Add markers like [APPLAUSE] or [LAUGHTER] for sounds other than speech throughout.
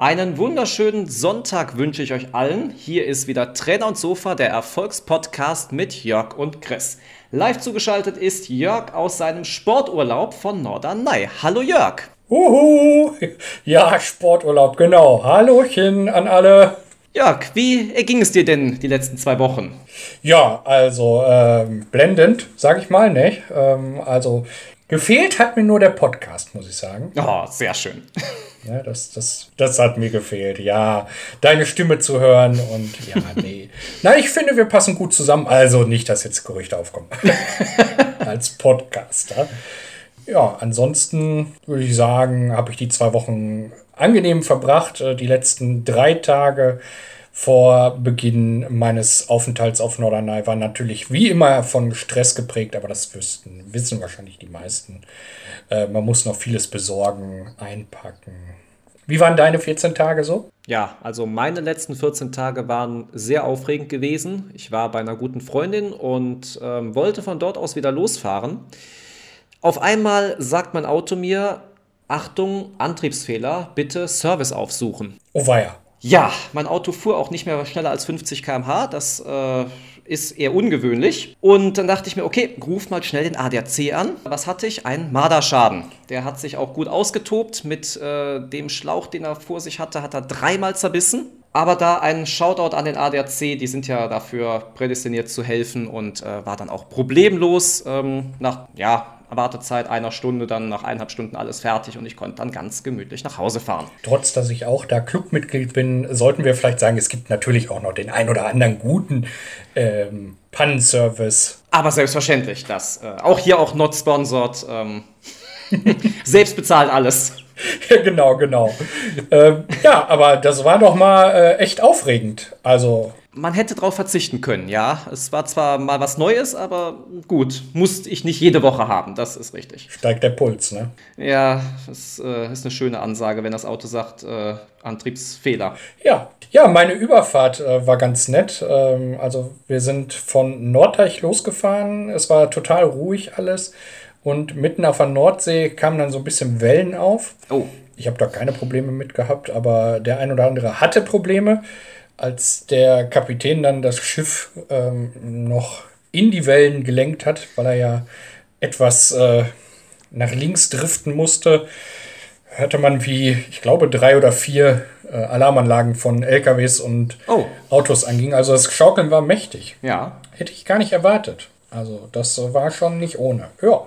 Einen wunderschönen Sonntag wünsche ich euch allen. Hier ist wieder Trainer und Sofa, der Erfolgspodcast mit Jörg und Chris. Live zugeschaltet ist Jörg aus seinem Sporturlaub von Norderney. Hallo Jörg. Uhu, ja, Sporturlaub, genau. Hallochen an alle. Jörg, wie ging es dir denn die letzten zwei Wochen? Ja, also ähm, blendend, sag ich mal, nicht? Ähm, also gefehlt hat mir nur der Podcast, muss ich sagen. Oh, sehr schön. [LAUGHS] Ja, das, das, das hat mir gefehlt, ja. Deine Stimme zu hören und ja, [LAUGHS] nee. Nein, ich finde, wir passen gut zusammen. Also nicht, dass jetzt Gerüchte aufkommen. [LAUGHS] Als Podcaster. Ja, ansonsten würde ich sagen, habe ich die zwei Wochen angenehm verbracht. Äh, die letzten drei Tage vor Beginn meines Aufenthalts auf Norderney waren natürlich wie immer von Stress geprägt, aber das wüssten, wissen wahrscheinlich die meisten. Äh, man muss noch vieles besorgen, einpacken. Wie waren deine 14 Tage so? Ja, also meine letzten 14 Tage waren sehr aufregend gewesen. Ich war bei einer guten Freundin und ähm, wollte von dort aus wieder losfahren. Auf einmal sagt mein Auto mir, Achtung, Antriebsfehler, bitte Service aufsuchen. Oh weia. Ja, mein Auto fuhr auch nicht mehr schneller als 50 km/h. Das äh, ist eher ungewöhnlich. Und dann dachte ich mir, okay, ruf mal schnell den ADAC an. Was hatte ich? Ein Marderschaden. Der hat sich auch gut ausgetobt. Mit äh, dem Schlauch, den er vor sich hatte, hat er dreimal zerbissen. Aber da ein Shoutout an den ADAC, die sind ja dafür prädestiniert zu helfen und äh, war dann auch problemlos ähm, nach, ja, Wartezeit einer Stunde, dann nach eineinhalb Stunden alles fertig und ich konnte dann ganz gemütlich nach Hause fahren. Trotz, dass ich auch da Clubmitglied bin, sollten wir vielleicht sagen, es gibt natürlich auch noch den ein oder anderen guten ähm, Pannenservice. Aber selbstverständlich, das äh, auch hier auch not sponsored. Ähm, [LAUGHS] selbst bezahlt alles. [LAUGHS] genau, genau. ähm, ja, aber das war doch mal äh, echt aufregend. Also man hätte darauf verzichten können, ja. Es war zwar mal was Neues, aber gut, musste ich nicht jede Woche haben, das ist richtig. Steigt der Puls, ne? Ja, das äh, ist eine schöne Ansage, wenn das Auto sagt, äh, Antriebsfehler. Ja, ja, meine Überfahrt äh, war ganz nett. Ähm, also wir sind von Norddeich losgefahren, es war total ruhig alles und mitten auf der Nordsee kamen dann so ein bisschen Wellen auf. Oh. Ich habe da keine Probleme mit gehabt, aber der ein oder andere hatte Probleme als der Kapitän dann das Schiff ähm, noch in die Wellen gelenkt hat, weil er ja etwas äh, nach links driften musste, hörte man, wie, ich glaube, drei oder vier äh, Alarmanlagen von LKWs und oh. Autos angingen. Also das Schaukeln war mächtig. Ja. Hätte ich gar nicht erwartet. Also das war schon nicht ohne. Ja.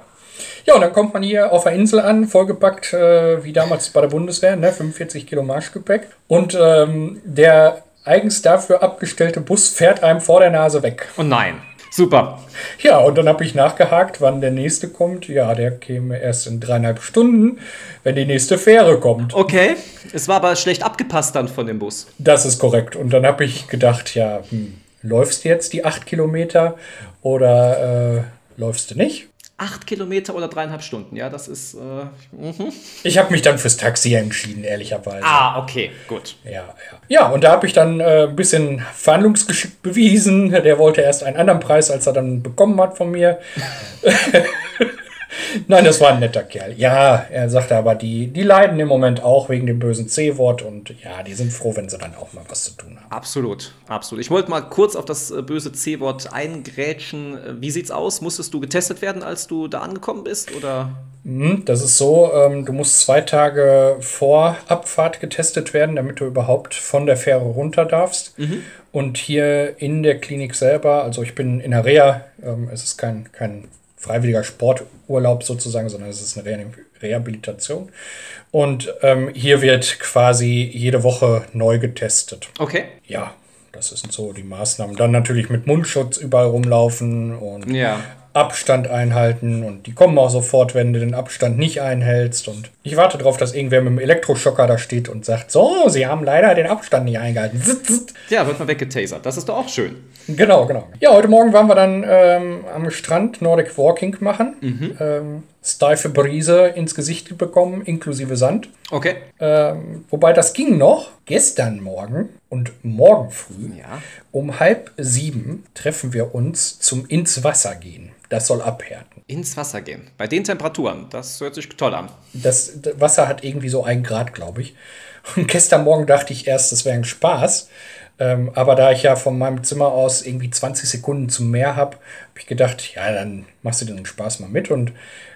Ja, und dann kommt man hier auf der Insel an, vollgepackt, äh, wie damals bei der Bundeswehr, ne, 45 Kilo Marschgepäck. Und ähm, der eigens dafür abgestellte Bus fährt einem vor der Nase weg. Oh nein. Super. Ja, und dann habe ich nachgehakt, wann der nächste kommt. Ja, der käme erst in dreieinhalb Stunden, wenn die nächste Fähre kommt. Okay, es war aber schlecht abgepasst dann von dem Bus. Das ist korrekt. Und dann habe ich gedacht, ja, hm, läufst du jetzt die acht Kilometer oder äh, läufst du nicht? Acht Kilometer oder dreieinhalb Stunden, ja, das ist. Äh, mhm. Ich habe mich dann fürs Taxi entschieden, ehrlicherweise. Ah, okay, gut. Ja, ja. Ja, und da habe ich dann äh, ein bisschen Verhandlungsgeschick bewiesen. Der wollte erst einen anderen Preis, als er dann bekommen hat von mir. [LAUGHS] Nein, das war ein netter Kerl. Ja, er sagte aber, die, die leiden im Moment auch wegen dem bösen C-Wort und ja, die sind froh, wenn sie dann auch mal was zu tun haben. Absolut, absolut. Ich wollte mal kurz auf das äh, böse C-Wort eingrätschen. Äh, wie sieht's aus? Musstest du getestet werden, als du da angekommen bist? Oder? Hm, das ist so, ähm, du musst zwei Tage vor Abfahrt getestet werden, damit du überhaupt von der Fähre runter darfst. Mhm. Und hier in der Klinik selber, also ich bin in der Reha, ähm, es ist kein, kein freiwilliger Sporturlaub sozusagen, sondern es ist eine Re Rehabilitation. Und ähm, hier wird quasi jede Woche neu getestet. Okay. Ja, das sind so die Maßnahmen. Dann natürlich mit Mundschutz überall rumlaufen und ja. Abstand einhalten und die kommen auch sofort, wenn du den Abstand nicht einhältst. Und ich warte darauf, dass irgendwer mit dem Elektroschocker da steht und sagt: So, sie haben leider den Abstand nicht eingehalten. Ja, wird mal weggetasert. Das ist doch auch schön. Genau, genau. Ja, heute Morgen waren wir dann ähm, am Strand Nordic Walking machen. Mhm. Ähm, steife Brise ins Gesicht bekommen, inklusive Sand. Okay. Ähm, wobei das ging noch. Gestern Morgen und morgen früh Ja. um halb sieben treffen wir uns zum ins Wasser gehen. Das soll abhärten. Ins Wasser gehen. Bei den Temperaturen. Das hört sich toll an. Das das Wasser hat irgendwie so einen Grad, glaube ich. Und gestern Morgen dachte ich erst, das wäre ein Spaß. Ähm, aber da ich ja von meinem Zimmer aus irgendwie 20 Sekunden zum Meer habe, habe ich gedacht, ja, dann machst du den Spaß mal mit und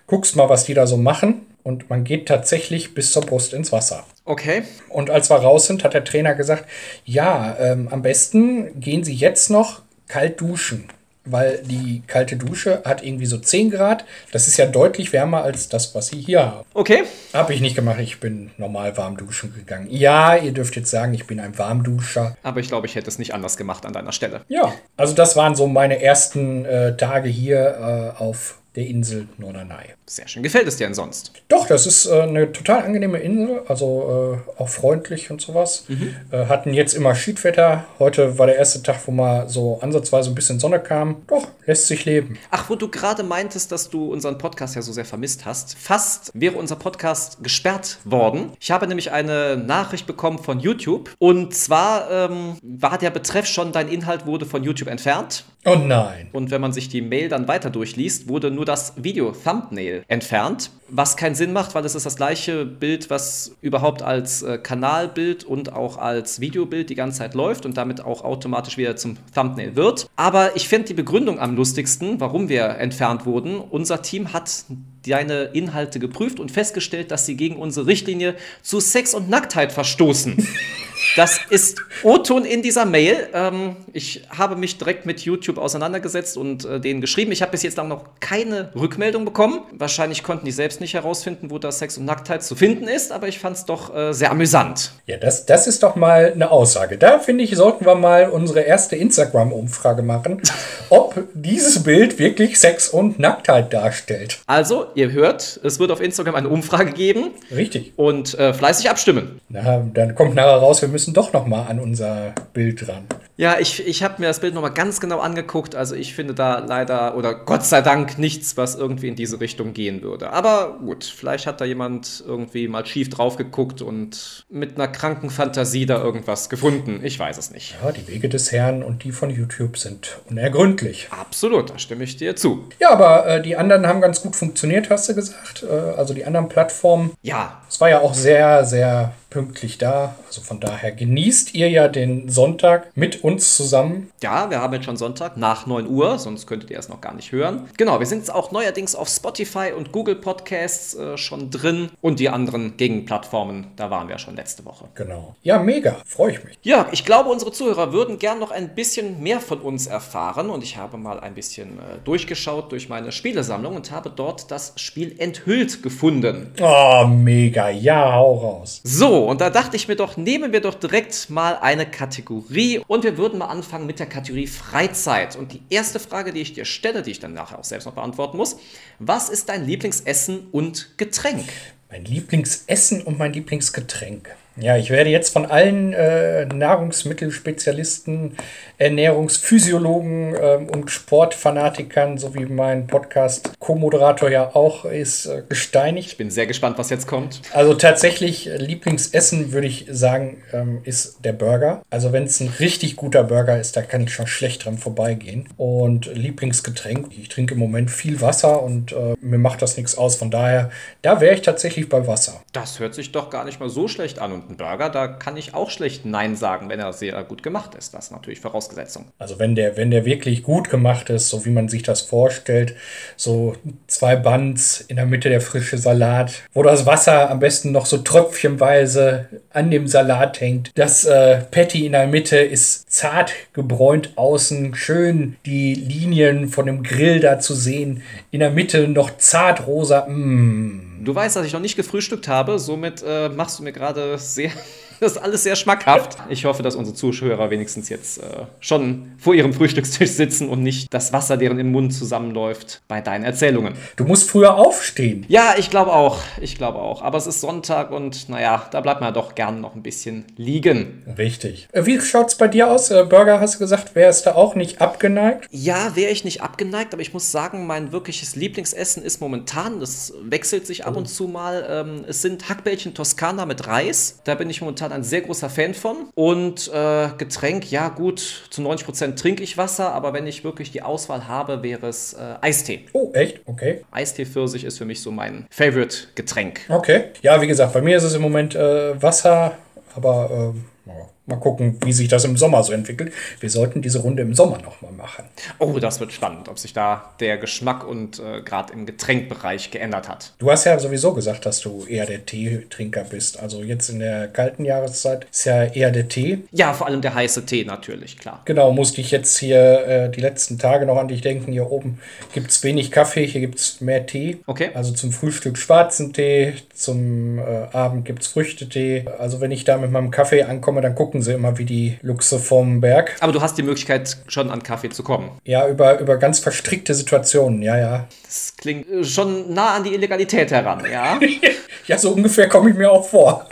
guckst mal, was die da so machen. Und man geht tatsächlich bis zur Brust ins Wasser. Okay. Und als wir raus sind, hat der Trainer gesagt, ja, ähm, am besten gehen Sie jetzt noch kalt duschen. Weil die kalte Dusche hat irgendwie so 10 Grad. Das ist ja deutlich wärmer als das, was Sie hier haben. Okay. Habe ich nicht gemacht. Ich bin normal warm duschen gegangen. Ja, ihr dürft jetzt sagen, ich bin ein Warmduscher. Aber ich glaube, ich hätte es nicht anders gemacht an deiner Stelle. Ja, also das waren so meine ersten äh, Tage hier äh, auf der Insel Norderney. Sehr schön. Gefällt es dir denn sonst? Doch, das ist äh, eine total angenehme Insel, also äh, auch freundlich und sowas. Äh, hatten jetzt immer Schiedwetter. Heute war der erste Tag, wo mal so ansatzweise ein bisschen Sonne kam. Doch, lässt sich leben. Ach, wo du gerade meintest, dass du unseren Podcast ja so sehr vermisst hast. Fast wäre unser Podcast gesperrt worden. Ich habe nämlich eine Nachricht bekommen von YouTube. Und zwar ähm, war der Betreff schon, dein Inhalt wurde von YouTube entfernt. Oh nein. Und wenn man sich die Mail dann weiter durchliest, wurde nur das Video-Thumbnail entfernt. Was keinen Sinn macht, weil es ist das gleiche Bild, was überhaupt als äh, Kanalbild und auch als Videobild die ganze Zeit läuft und damit auch automatisch wieder zum Thumbnail wird. Aber ich finde die Begründung am lustigsten, warum wir entfernt wurden. Unser Team hat deine Inhalte geprüft und festgestellt, dass sie gegen unsere Richtlinie zu Sex und Nacktheit verstoßen. [LAUGHS] Das ist O-Ton in dieser Mail. Ähm, ich habe mich direkt mit YouTube auseinandergesetzt und äh, denen geschrieben. Ich habe bis jetzt auch noch keine Rückmeldung bekommen. Wahrscheinlich konnten die selbst nicht herausfinden, wo da Sex und Nacktheit zu finden ist, aber ich fand es doch äh, sehr amüsant. Ja, das, das ist doch mal eine Aussage. Da finde ich, sollten wir mal unsere erste Instagram-Umfrage machen, [LAUGHS] ob dieses Bild wirklich Sex und Nacktheit darstellt. Also, ihr hört, es wird auf Instagram eine Umfrage geben Richtig. und äh, fleißig abstimmen. Na, dann kommt nachher raus, wir müssen doch noch mal an unser Bild ran. Ja, ich, ich habe mir das Bild nochmal ganz genau angeguckt. Also ich finde da leider oder Gott sei Dank nichts, was irgendwie in diese Richtung gehen würde. Aber gut, vielleicht hat da jemand irgendwie mal schief drauf geguckt und mit einer kranken Fantasie da irgendwas gefunden. Ich weiß es nicht. Ja, die Wege des Herrn und die von YouTube sind unergründlich. Absolut, da stimme ich dir zu. Ja, aber äh, die anderen haben ganz gut funktioniert, hast du gesagt. Äh, also die anderen Plattformen. Ja, Es war ja auch sehr, sehr pünktlich da. Also von daher genießt ihr ja den Sonntag mit uns zusammen. Ja, wir haben jetzt schon Sonntag nach 9 Uhr, sonst könntet ihr es noch gar nicht hören. Genau, wir sind jetzt auch neuerdings auf Spotify und Google Podcasts äh, schon drin und die anderen Gegenplattformen, da waren wir schon letzte Woche. Genau. Ja, mega. Freue ich mich. Ja, ich glaube, unsere Zuhörer würden gern noch ein bisschen mehr von uns erfahren und ich habe mal ein bisschen äh, durchgeschaut durch meine Spielesammlung und habe dort das Spiel Enthüllt gefunden. Oh, mega. Ja, hau raus. So, und da dachte ich mir doch, nehmen wir doch direkt mal eine Kategorie und wir würden mal anfangen mit der Kategorie Freizeit. Und die erste Frage, die ich dir stelle, die ich dann nachher auch selbst noch beantworten muss, was ist dein Lieblingsessen und Getränk? Mein Lieblingsessen und mein Lieblingsgetränk. Ja, ich werde jetzt von allen äh, Nahrungsmittelspezialisten, Ernährungsphysiologen ähm, und Sportfanatikern, so wie mein Podcast-Co-Moderator ja auch ist, äh, gesteinigt. Ich bin sehr gespannt, was jetzt kommt. Also tatsächlich äh, Lieblingsessen würde ich sagen, ähm, ist der Burger. Also wenn es ein richtig guter Burger ist, da kann ich schon schlecht dran vorbeigehen. Und Lieblingsgetränk, ich trinke im Moment viel Wasser und äh, mir macht das nichts aus. Von daher, da wäre ich tatsächlich bei Wasser. Das hört sich doch gar nicht mal so schlecht an. Und ein Burger, da kann ich auch schlecht Nein sagen, wenn er sehr gut gemacht ist. Das ist natürlich Vorausgesetzung. Also wenn der, wenn der wirklich gut gemacht ist, so wie man sich das vorstellt, so zwei Buns in der Mitte der frische Salat, wo das Wasser am besten noch so tröpfchenweise an dem Salat hängt. Das äh, Patty in der Mitte ist zart gebräunt außen, schön die Linien von dem Grill da zu sehen. In der Mitte noch zart rosa. Mmh. Du weißt, dass ich noch nicht gefrühstückt habe, somit äh, machst du mir gerade sehr [LAUGHS] Das ist alles sehr schmackhaft. Ich hoffe, dass unsere Zuschauer wenigstens jetzt äh, schon vor ihrem Frühstückstisch sitzen und nicht das Wasser, deren im Mund zusammenläuft, bei deinen Erzählungen. Du musst früher aufstehen. Ja, ich glaube auch. Ich glaube auch. Aber es ist Sonntag und naja, da bleibt man doch gern noch ein bisschen liegen. Richtig. Äh, wie schaut es bei dir aus? Äh, Burger, hast du gesagt, wärst du auch nicht abgeneigt? Ja, wäre ich nicht abgeneigt, aber ich muss sagen, mein wirkliches Lieblingsessen ist momentan, das wechselt sich ab oh. und zu mal, ähm, es sind Hackbällchen Toskana mit Reis. Da bin ich momentan momentan ein sehr großer Fan von. Und äh, Getränk, ja gut, zu 90 Prozent trinke ich Wasser, aber wenn ich wirklich die Auswahl habe, wäre es äh, Eistee. Oh, echt? Okay. Eistee Pfirsich ist für mich so mein Favorite-Getränk. Okay. Ja, wie gesagt, bei mir ist es im Moment äh, Wasser, aber ähm, Mal gucken, wie sich das im Sommer so entwickelt. Wir sollten diese Runde im Sommer nochmal machen. Oh, das wird spannend, ob sich da der Geschmack und äh, gerade im Getränkbereich geändert hat. Du hast ja sowieso gesagt, dass du eher der Teetrinker bist. Also jetzt in der kalten Jahreszeit ist ja eher der Tee. Ja, vor allem der heiße Tee natürlich, klar. Genau, musste ich jetzt hier äh, die letzten Tage noch an dich denken. Hier oben gibt es wenig Kaffee, hier gibt es mehr Tee. Okay. Also zum Frühstück schwarzen Tee, zum äh, Abend gibt es Früchtetee. Also wenn ich da mit meinem Kaffee ankomme, dann gucken sie immer wie die Luchse vom Berg. Aber du hast die Möglichkeit, schon an Kaffee zu kommen. Ja, über, über ganz verstrickte Situationen, ja, ja. Das klingt äh, schon nah an die Illegalität heran, ja. [LAUGHS] ja, so ungefähr komme ich mir auch vor.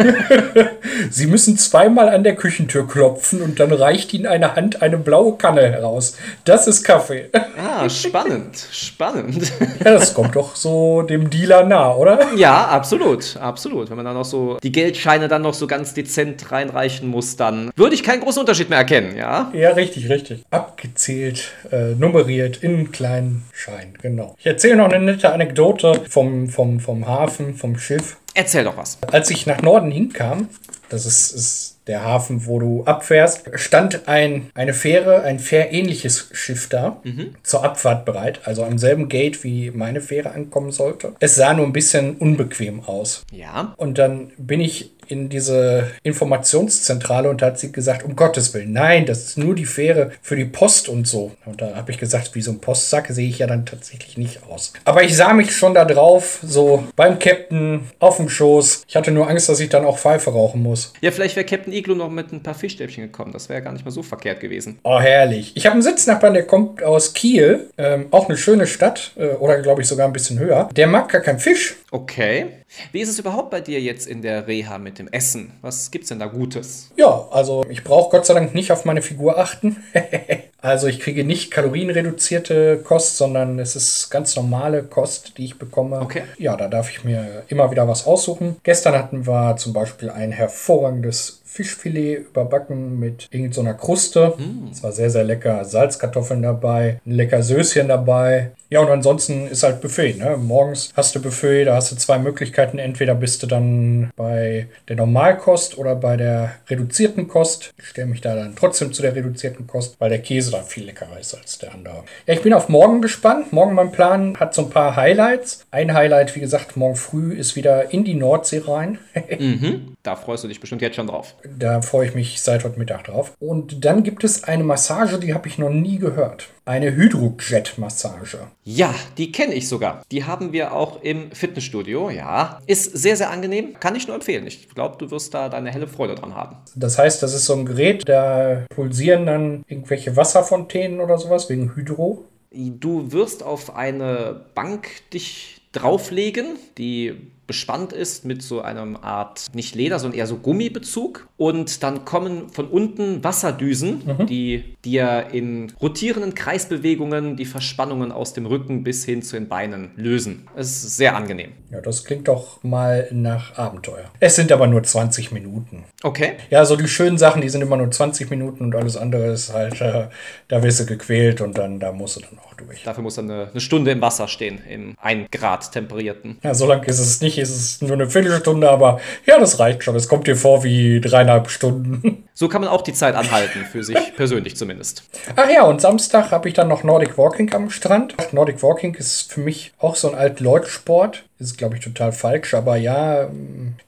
[LAUGHS] Sie müssen zweimal an der Küchentür klopfen und dann reicht Ihnen eine Hand eine blaue Kanne heraus. Das ist Kaffee. [LAUGHS] Ah, spannend, spannend. Ja, das kommt doch so dem Dealer nah, oder? Ja, absolut, absolut. Wenn man dann noch so die Geldscheine dann noch so ganz dezent reinreichen muss, dann würde ich keinen großen Unterschied mehr erkennen, ja? Ja, richtig, richtig. Abgezählt, äh, nummeriert in kleinen Schein, genau. Ich erzähle noch eine nette Anekdote vom, vom, vom Hafen, vom Schiff. Erzähl doch was. Als ich nach Norden hinkam, das ist, ist der Hafen, wo du abfährst, stand ein, eine Fähre, ein fährähnliches Schiff da, mhm. zur Abfahrt bereit, also am selben Gate, wie meine Fähre ankommen sollte. Es sah nur ein bisschen unbequem aus. Ja. Und dann bin ich in diese Informationszentrale und da hat sie gesagt, um Gottes Willen, nein, das ist nur die Fähre für die Post und so. Und da habe ich gesagt, wie so ein Postsack sehe ich ja dann tatsächlich nicht aus. Aber ich sah mich schon da drauf, so beim Captain auf dem Schoß. Ich hatte nur Angst, dass ich dann auch Pfeife rauchen muss. Ja, vielleicht wäre Captain Iglo noch mit ein paar Fischstäbchen gekommen. Das wäre ja gar nicht mal so verkehrt gewesen. Oh, herrlich. Ich habe einen Sitznachbarn, der kommt aus Kiel, ähm, auch eine schöne Stadt, äh, oder glaube ich sogar ein bisschen höher. Der mag gar keinen Fisch. Okay. Wie ist es überhaupt bei dir jetzt in der Reha mit dem Essen? Was gibt's denn da Gutes? Ja, also ich brauche Gott sei Dank nicht auf meine Figur achten. [LAUGHS] also ich kriege nicht kalorienreduzierte Kost, sondern es ist ganz normale Kost, die ich bekomme. Okay. Ja, da darf ich mir immer wieder was aussuchen. Gestern hatten wir zum Beispiel ein hervorragendes Fischfilet überbacken mit irgendeiner Kruste. Mm. Das war sehr, sehr lecker. Salzkartoffeln dabei, ein lecker Söschen dabei. Ja, und ansonsten ist halt Buffet. Ne? Morgens hast du Buffet, da hast du zwei Möglichkeiten. Entweder bist du dann bei der Normalkost oder bei der reduzierten Kost. Ich stelle mich da dann trotzdem zu der reduzierten Kost, weil der Käse da viel leckerer ist als der andere. Ja, ich bin auf morgen gespannt. Morgen mein Plan hat so ein paar Highlights. Ein Highlight, wie gesagt, morgen früh ist wieder in die Nordsee rein. [LAUGHS] mhm. Da freust du dich bestimmt jetzt schon drauf. Da freue ich mich seit heute Mittag drauf. Und dann gibt es eine Massage, die habe ich noch nie gehört. Eine Hydrojet-Massage. Ja, die kenne ich sogar. Die haben wir auch im Fitnessstudio, ja. Ist sehr, sehr angenehm. Kann ich nur empfehlen. Ich glaube, du wirst da deine helle Freude dran haben. Das heißt, das ist so ein Gerät, da pulsieren dann irgendwelche Wasserfontänen oder sowas wegen Hydro. Du wirst auf eine Bank dich drauflegen, die bespannt ist mit so einem Art, nicht Leder, sondern eher so Gummibezug. Und dann kommen von unten Wasserdüsen, mhm. die dir in rotierenden Kreisbewegungen die Verspannungen aus dem Rücken bis hin zu den Beinen lösen. Es ist sehr angenehm. Ja, das klingt doch mal nach Abenteuer. Es sind aber nur 20 Minuten. Okay. Ja, so die schönen Sachen, die sind immer nur 20 Minuten und alles andere ist halt, äh, da wirst du gequält und dann, da musst du dann auch durch. Dafür muss dann eine, eine Stunde im Wasser stehen, im 1 Grad temperierten. Ja, so lange ist es nicht ist es nur eine Viertelstunde, aber ja, das reicht schon. Es kommt dir vor wie dreieinhalb Stunden. [LAUGHS] So kann man auch die Zeit anhalten, für sich [LAUGHS] persönlich zumindest. Ach ja, und Samstag habe ich dann noch Nordic Walking am Strand. Nordic Walking ist für mich auch so ein Alt-Leut-Sport. Ist, glaube ich, total falsch. Aber ja,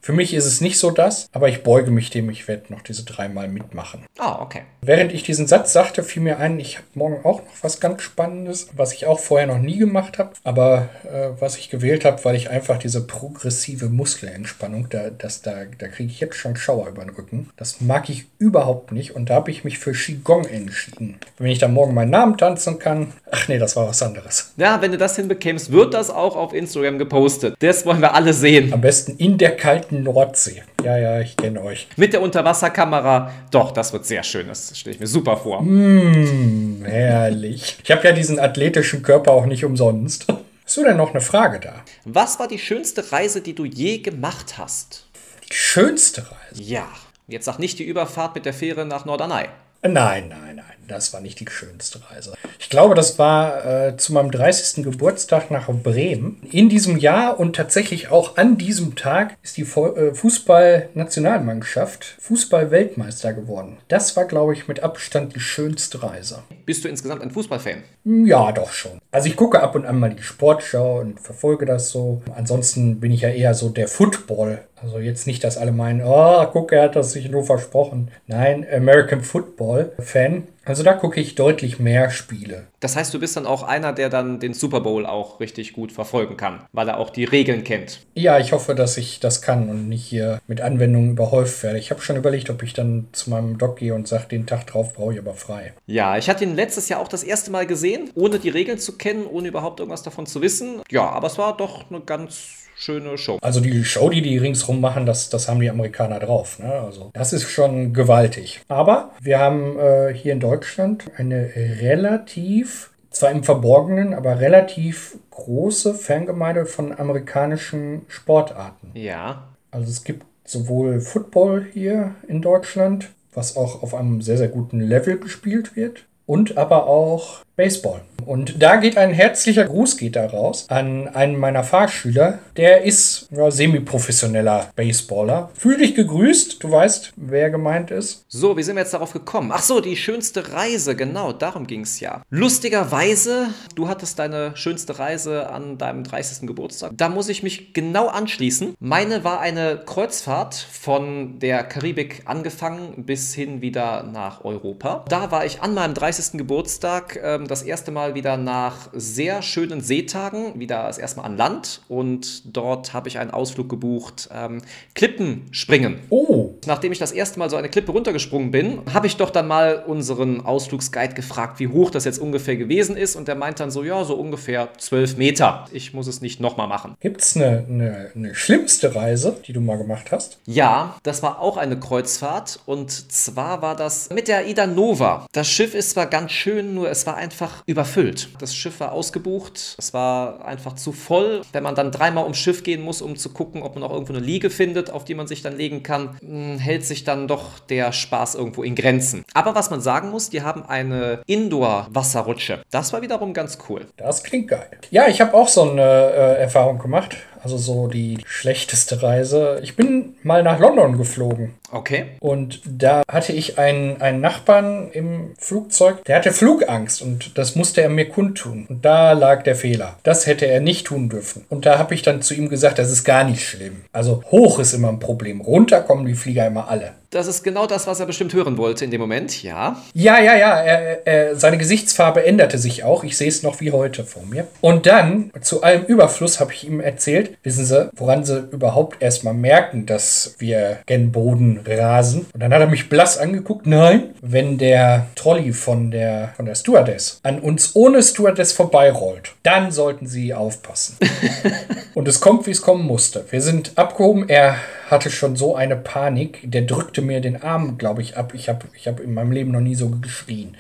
für mich ist es nicht so das. Aber ich beuge mich dem. Ich werde noch diese dreimal mitmachen. Ah, okay. Während ich diesen Satz sagte, fiel mir ein, ich habe morgen auch noch was ganz Spannendes, was ich auch vorher noch nie gemacht habe. Aber äh, was ich gewählt habe, weil ich einfach diese progressive Muskelentspannung, da, das, da, da kriege ich jetzt schon Schauer über den Rücken. Das mag ich überhaupt nicht. Und da habe ich mich für Qigong entschieden. Wenn ich dann morgen meinen Namen tanzen kann. Ach nee, das war was anderes. Ja, wenn du das hinbekämst, wird das auch auf Instagram gepostet gepostet. Das wollen wir alle sehen. Am besten in der kalten Nordsee. Ja, ja, ich kenne euch. Mit der Unterwasserkamera. Doch, das wird sehr schön. Das stelle ich mir super vor. Mmh, herrlich. Ich habe ja diesen athletischen Körper auch nicht umsonst. Hast du denn noch eine Frage da? Was war die schönste Reise, die du je gemacht hast? Die schönste Reise? Ja. Jetzt sag nicht die Überfahrt mit der Fähre nach Norderney. Nein, nein, nein das war nicht die schönste Reise. Ich glaube, das war äh, zu meinem 30. Geburtstag nach Bremen. In diesem Jahr und tatsächlich auch an diesem Tag ist die äh, Fußballnationalmannschaft Fußball-Weltmeister geworden. Das war, glaube ich, mit Abstand die schönste Reise. Bist du insgesamt ein Fußballfan? Ja, doch schon. Also ich gucke ab und an mal die Sportschau und verfolge das so. Ansonsten bin ich ja eher so der Football. Also jetzt nicht, dass alle meinen, oh, guck, er hat das sich nur versprochen. Nein, American Football Fan. Also da gucke ich deutlich mehr Spiele. Das heißt, du bist dann auch einer, der dann den Super Bowl auch richtig gut verfolgen kann, weil er auch die Regeln kennt. Ja, ich hoffe, dass ich das kann und nicht hier mit Anwendungen überhäuft werde. Ich habe schon überlegt, ob ich dann zu meinem Doc gehe und sage, den Tag drauf brauche ich aber frei. Ja, ich hatte ihn letztes Jahr auch das erste Mal gesehen, ohne die Regeln zu kennen, ohne überhaupt irgendwas davon zu wissen. Ja, aber es war doch eine ganz schöne Show. Also die Show, die die ringsrum machen, das, das haben die Amerikaner drauf. Ne? Also das ist schon gewaltig. Aber wir haben äh, hier in Deutschland eine relativ, zwar im Verborgenen, aber relativ große Fangemeinde von amerikanischen Sportarten. Ja. Also es gibt sowohl Football hier in Deutschland, was auch auf einem sehr, sehr guten Level gespielt wird, und aber auch Baseball. Und da geht ein herzlicher Gruß geht da raus an einen meiner Fahrschüler. Der ist ja, semi-professioneller Baseballer. Fühl dich gegrüßt. Du weißt, wer gemeint ist. So, wie sind wir jetzt darauf gekommen? Ach so, die schönste Reise. Genau, darum ging es ja. Lustigerweise, du hattest deine schönste Reise an deinem 30. Geburtstag. Da muss ich mich genau anschließen. Meine war eine Kreuzfahrt von der Karibik angefangen bis hin wieder nach Europa. Da war ich an meinem 30. Geburtstag ähm, das erste Mal wieder nach sehr schönen Seetagen, wieder das erste Mal an Land und dort habe ich einen Ausflug gebucht, ähm, Klippen springen. Oh! Nachdem ich das erste Mal so eine Klippe runtergesprungen bin, habe ich doch dann mal unseren Ausflugsguide gefragt, wie hoch das jetzt ungefähr gewesen ist und der meint dann so, ja, so ungefähr 12 Meter. Ich muss es nicht nochmal machen. Gibt es eine, eine, eine schlimmste Reise, die du mal gemacht hast? Ja, das war auch eine Kreuzfahrt und zwar war das mit der Ida Nova. Das Schiff ist zwar ganz schön, nur es war einfach überfüllt. Das Schiff war ausgebucht, es war einfach zu voll. Wenn man dann dreimal ums Schiff gehen muss, um zu gucken, ob man auch irgendwo eine Liege findet, auf die man sich dann legen kann, hm, hält sich dann doch der Spaß irgendwo in Grenzen. Aber was man sagen muss, die haben eine Indoor-Wasserrutsche. Das war wiederum ganz cool. Das klingt geil. Ja, ich habe auch so eine äh, Erfahrung gemacht. Also so die schlechteste Reise. Ich bin mal nach London geflogen. Okay. Und da hatte ich einen, einen Nachbarn im Flugzeug, der hatte Flugangst und das musste er mir kundtun. Und da lag der Fehler. Das hätte er nicht tun dürfen. Und da habe ich dann zu ihm gesagt, das ist gar nicht schlimm. Also hoch ist immer ein Problem. Runter kommen die Flieger immer alle. Das ist genau das, was er bestimmt hören wollte in dem Moment, ja. Ja, ja, ja. Er, er, seine Gesichtsfarbe änderte sich auch. Ich sehe es noch wie heute vor mir. Und dann, zu allem Überfluss, habe ich ihm erzählt, wissen Sie, woran Sie überhaupt erstmal merken, dass wir gen Boden rasen. Und dann hat er mich blass angeguckt. Nein, wenn der Trolley von der, von der Stewardess an uns ohne Stewardess vorbeirollt, dann sollten Sie aufpassen. [LAUGHS] Und es kommt, wie es kommen musste. Wir sind abgehoben. Er hatte schon so eine Panik. Der drückte mir den Arm, glaube ich, ab. Ich habe ich hab in meinem Leben noch nie so geschrien.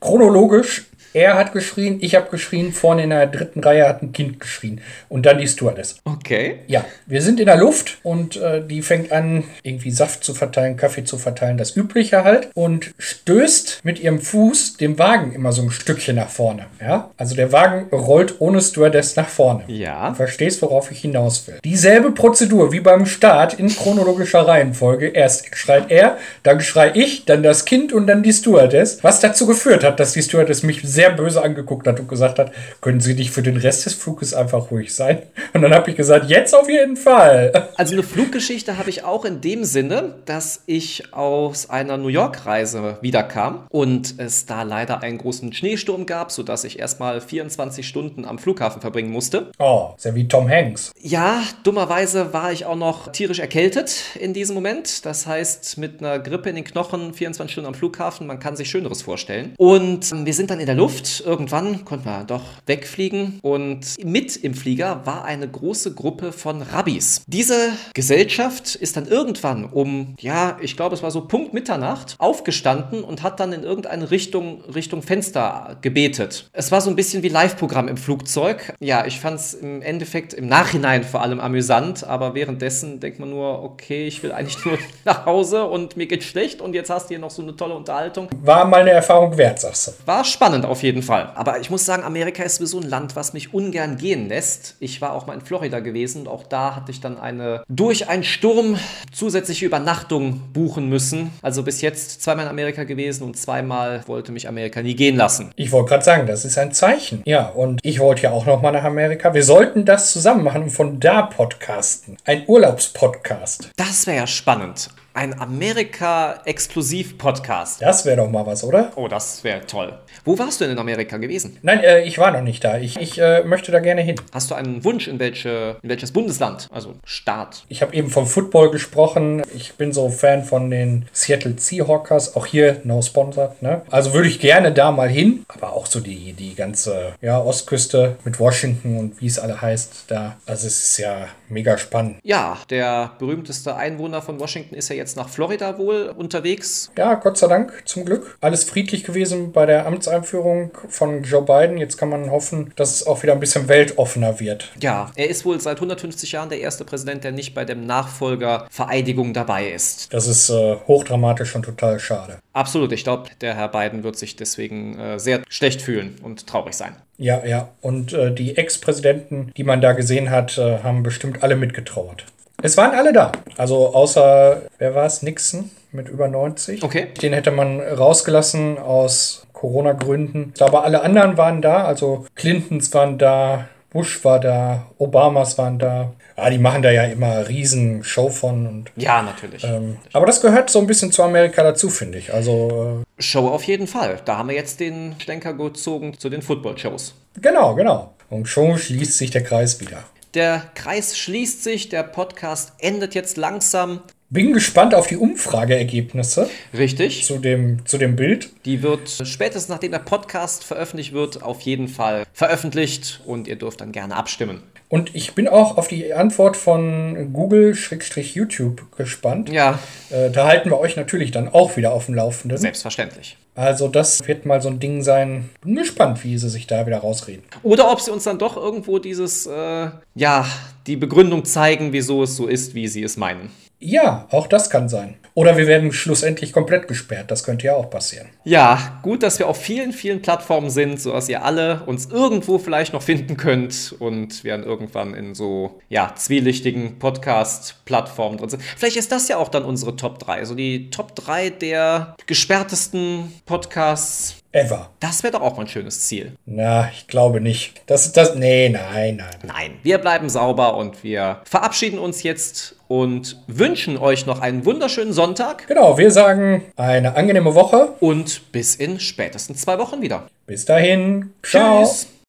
Chronologisch er hat geschrien, ich habe geschrien, vorne in der dritten Reihe hat ein Kind geschrien. Und dann die Stewardess. Okay. Ja, wir sind in der Luft und äh, die fängt an, irgendwie Saft zu verteilen, Kaffee zu verteilen, das Übliche halt. Und stößt mit ihrem Fuß dem Wagen immer so ein Stückchen nach vorne. Ja? Also der Wagen rollt ohne Stewardess nach vorne. Ja. Du verstehst, worauf ich hinaus will. Dieselbe Prozedur wie beim Start in chronologischer Reihenfolge. Erst schreit er, dann schrei ich, dann das Kind und dann die Stewardess. Was dazu geführt hat, dass die Stewardess mich sehr böse angeguckt hat und gesagt hat, können Sie nicht für den Rest des Fluges einfach ruhig sein? Und dann habe ich gesagt, jetzt auf jeden Fall. Also eine Fluggeschichte habe ich auch in dem Sinne, dass ich aus einer New York-Reise wiederkam und es da leider einen großen Schneesturm gab, sodass ich erstmal 24 Stunden am Flughafen verbringen musste. Oh, ja wie Tom Hanks. Ja, dummerweise war ich auch noch tierisch erkältet in diesem Moment. Das heißt, mit einer Grippe in den Knochen 24 Stunden am Flughafen, man kann sich Schöneres vorstellen. Und wir sind dann in der Luft. Irgendwann konnten wir doch wegfliegen. Und mit im Flieger war eine große Gruppe von Rabbis. Diese Gesellschaft ist dann irgendwann um, ja, ich glaube, es war so Punkt Mitternacht, aufgestanden und hat dann in irgendeine Richtung, Richtung Fenster gebetet. Es war so ein bisschen wie Live-Programm im Flugzeug. Ja, ich fand es im Endeffekt im Nachhinein vor allem amüsant, aber währenddessen denkt man nur, okay, ich will eigentlich nur [LAUGHS] nach Hause und mir geht's schlecht und jetzt hast du hier noch so eine tolle Unterhaltung. War mal eine Erfahrung wert, sagst du. War spannend auf jeden Fall. Aber ich muss sagen, Amerika ist sowieso ein Land, was mich ungern gehen lässt. Ich war auch mal in Florida gewesen und auch da hatte ich dann eine durch einen Sturm zusätzliche Übernachtung buchen müssen. Also bis jetzt zweimal in Amerika gewesen und zweimal wollte mich Amerika nie gehen lassen. Ich wollte gerade sagen, das ist ein Zeichen. Ja, und ich wollte ja auch noch mal nach Amerika. Wir sollten das zusammen machen und von da podcasten. Ein Urlaubspodcast. Das wäre ja spannend. Ein Amerika-Exklusiv-Podcast. Das wäre doch mal was, oder? Oh, das wäre toll. Wo warst du denn in Amerika gewesen? Nein, äh, ich war noch nicht da. Ich, ich äh, möchte da gerne hin. Hast du einen Wunsch, in, welche, in welches Bundesland? Also Staat. Ich habe eben vom Football gesprochen. Ich bin so Fan von den Seattle Seahawkers. Auch hier no sponsored. Ne? Also würde ich gerne da mal hin. Aber auch so die, die ganze ja, Ostküste mit Washington und wie es alle heißt da. Also es ist ja mega spannend. Ja, der berühmteste Einwohner von Washington ist ja jetzt nach Florida wohl unterwegs. Ja, Gott sei Dank, zum Glück. Alles friedlich gewesen bei der Amtseinführung von Joe Biden. Jetzt kann man hoffen, dass es auch wieder ein bisschen weltoffener wird. Ja, er ist wohl seit 150 Jahren der erste Präsident, der nicht bei dem Nachfolger Vereidigung dabei ist. Das ist äh, hochdramatisch und total schade. Absolut, ich glaube, der Herr Biden wird sich deswegen äh, sehr schlecht fühlen und traurig sein. Ja, ja. Und äh, die Ex-Präsidenten, die man da gesehen hat, äh, haben bestimmt alle mitgetrauert. Es waren alle da. Also außer, wer war es? Nixon mit über 90. Okay. Den hätte man rausgelassen aus Corona-Gründen. Aber alle anderen waren da. Also Clintons waren da, Bush war da, Obamas waren da. Ja, die machen da ja immer riesen Show von. Und, Ja, natürlich. ähm, aber das gehört so ein bisschen zu Amerika dazu, finde ich. Also äh, Show auf jeden Fall. Da haben wir jetzt den Schlenker gezogen zu den Football-Shows. genau, genau. Und schon schließt sich der Kreis wieder. Der Kreis schließt sich, der Podcast endet jetzt langsam. Bin gespannt auf die Umfrageergebnisse Richtig. zu dem, zu dem Bild. Die wird spätestens nachdem der Podcast veröffentlicht wird, auf jeden Fall veröffentlicht und ihr dürft dann gerne abstimmen. Und ich bin auch auf die Antwort von Google-YouTube gespannt. Ja, Äh, da halten wir euch natürlich dann auch wieder auf dem Laufenden. selbstverständlich. Also das wird mal so ein Ding sein. Bin gespannt, wie sie sich da wieder rausreden. Oder ob sie uns dann doch irgendwo dieses, äh, ja, die Begründung zeigen, wieso es so ist, wie sie es meinen. Ja, auch das kann sein. Oder wir werden schlussendlich komplett gesperrt. Das könnte ja auch passieren. Ja, gut, dass wir auf vielen, vielen Plattformen sind, sodass ihr alle uns irgendwo vielleicht noch finden könnt und wir dann irgendwann in so, ja, zwielichtigen Podcast-Plattformen drin sind. Vielleicht ist das ja auch dann unsere Top 3, also die Top 3 der gesperrtesten Podcasts. Ever. Das wäre doch auch mal ein schönes Ziel. Na, ich glaube nicht. Das ist das. Nee, nein, nein. Nein, wir bleiben sauber und wir verabschieden uns jetzt und wünschen euch noch einen wunderschönen Sonntag Genau, wir sagen eine angenehme Woche. und bis in spätestens zwei Wochen wieder. Bis dahin. Ciao. Tschüss.